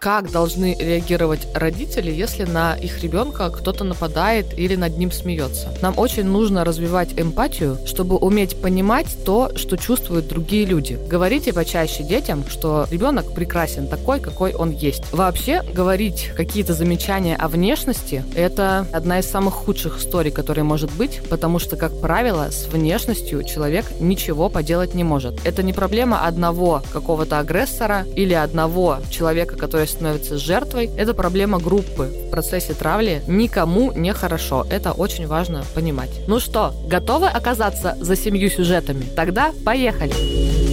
Как должны реагировать родители, если на их ребенка кто-то нападает или над ним смеется? Нам очень нужно развивать эмпатию, чтобы уметь понимать то, что чувствуют другие люди. Говорите почаще детям, что ребенок прекрасен такой, какой он есть. Вообще, говорить какие-то замечания о внешности – это одна из самых худших историй, которые может быть, потому что, как правило, с внешностью человек ничего поделать не может. Это не проблема одного какого-то агрессора или одного человека, который становится жертвой, это проблема группы. В процессе травли никому не хорошо. Это очень важно понимать. Ну что, готовы оказаться за семью сюжетами? Тогда поехали!